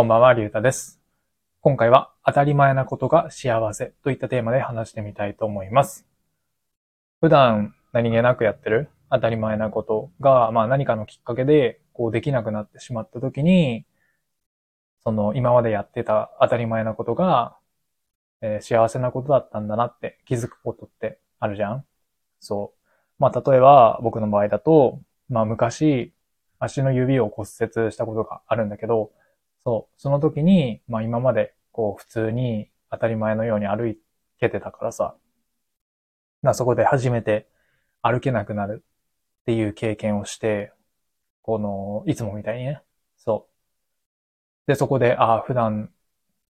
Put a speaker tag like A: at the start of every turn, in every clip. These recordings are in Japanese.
A: こんばんは、りゅうたです。今回は当たり前なことが幸せといったテーマで話してみたいと思います。普段何気なくやってる当たり前なことが、まあ何かのきっかけでこうできなくなってしまった時に、その今までやってた当たり前なことが、えー幸せなことだったんだなって気づくことってあるじゃんそう。まあ例えば僕の場合だと、まあ昔足の指を骨折したことがあるんだけど、そう、その時に、まあ今までこう普通に当たり前のように歩けてたからさ、まあそこで初めて歩けなくなるっていう経験をして、この、いつもみたいにね、そう。で、そこで、ああ、普段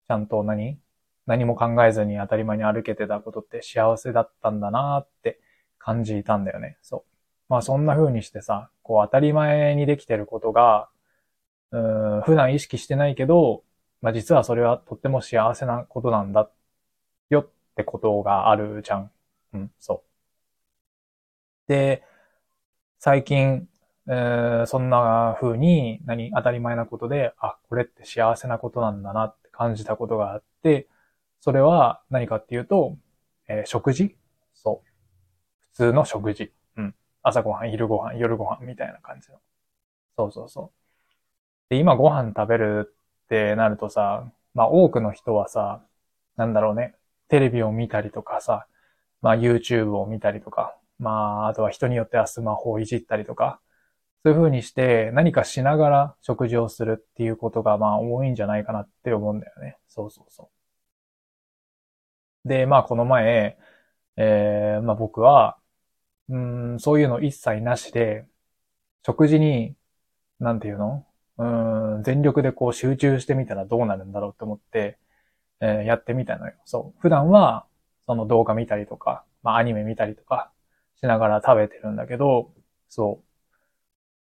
A: ちゃんと何何も考えずに当たり前に歩けてたことって幸せだったんだなーって感じたんだよね。そう。まあそんな風にしてさ、こう当たり前にできてることが、うん、普段意識してないけど、まあ実はそれはとっても幸せなことなんだよってことがあるじゃん。うん、そう。で、最近、えーそんな風に、何、当たり前なことで、あ、これって幸せなことなんだなって感じたことがあって、それは何かっていうと、えー食事？そう。普通の食事。うん。朝ごはん、昼ごはん、夜ごはんみたいな感じの。そうそうそう。で、今ご飯食べるってなるとさ、まあ多くの人はさ、なんだろうね、テレビを見たりとかさ、まあ YouTube を見たりとか、まああとは人によってはスマホをいじったりとか、そういう風にして何かしながら食事をするっていうことがまあ多いんじゃないかなって思うんだよね。そうそうそう。で、まあこの前、えー、まあ僕は、うん、そういうの一切なしで、食事に、なんていうの？うん、全力でこう集中してみたらどうなるんだろうって思って、えーやってみたのよ。そう。普段は、その動画見たりとか、まあアニメ見たりとかしながら食べてるんだけど、そう。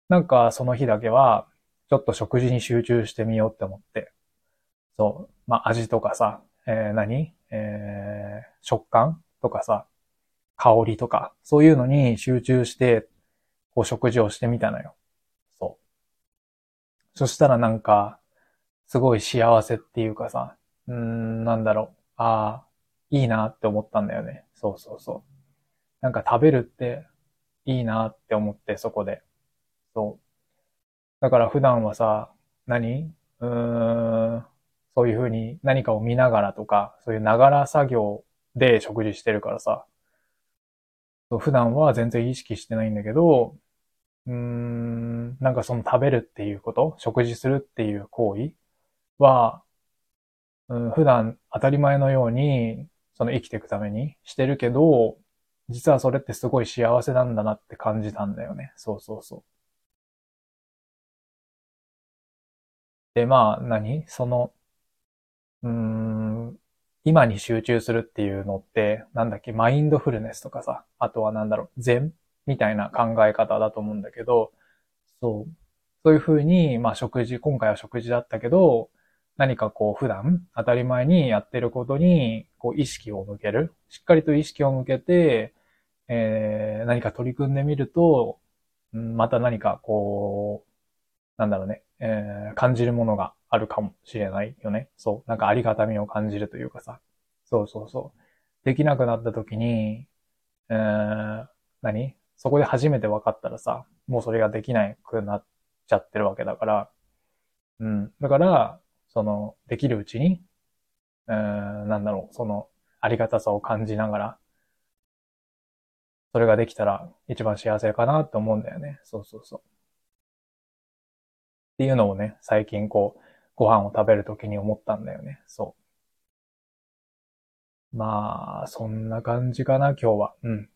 A: なんかその日だけは、ちょっと食事に集中してみようって思って。そう。まあ味とかさ、えー何？えー食感とかさ、香りとか、そういうのに集中して、こう食事をしてみたのよ。そ。したらなんか、すごい幸せっていうかさ、うーん、なんだろう。ああ、いいなって思ったんだよね。そうそうそう。なんか食べるっていいなって思って、そこで。そう。だから普段はさ、何？うーん、そういうふうに何かを見ながらとか、そういうながら作業で食事してるからさ、そう普段は全然意識してないんだけど、うーん、なんかその食べるっていうこと、食事するっていう行為？は、うん、普段当たり前のように、その生きていくためにしてるけど、実はそれってすごい幸せなんだなって感じたんだよね。そうそうそう。で、まあ何、その、うーん、今に集中するっていうのって、なんだっけ、マインドフルネスとかさ、あとはなんだろう、禅？みたいな考え方だと思うんだけど、そう。そういうふうに、まあ食事、今回は食事だったけど、何かこう普段当たり前にやってることに、こう意識を向ける。しっかりと意識を向けて、えー、何か取り組んでみると、うんまた何かこう、なんだろうね、えー感じるものがあるかもしれないよね。そう。なんかありがたみを感じるというかさ。そうそうそう。できなくなった時に、えー、何？そこで初めて分かったらさ、もうそれができなくなっちゃってるわけだから、うん。だから、その、できるうちに、えー、なんだろう、その、ありがたさを感じながら、それができたら一番幸せかなって思うんだよね。そうそうそう。っていうのをね、最近こう、ご飯を食べるときに思ったんだよね。そう。まあ、そんな感じかな、今日は。うん。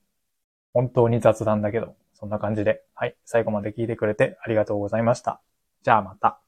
A: 本当に雑談だけど、そんな感じで。はい。最後まで聞いてくれてありがとうございました。じゃあまた。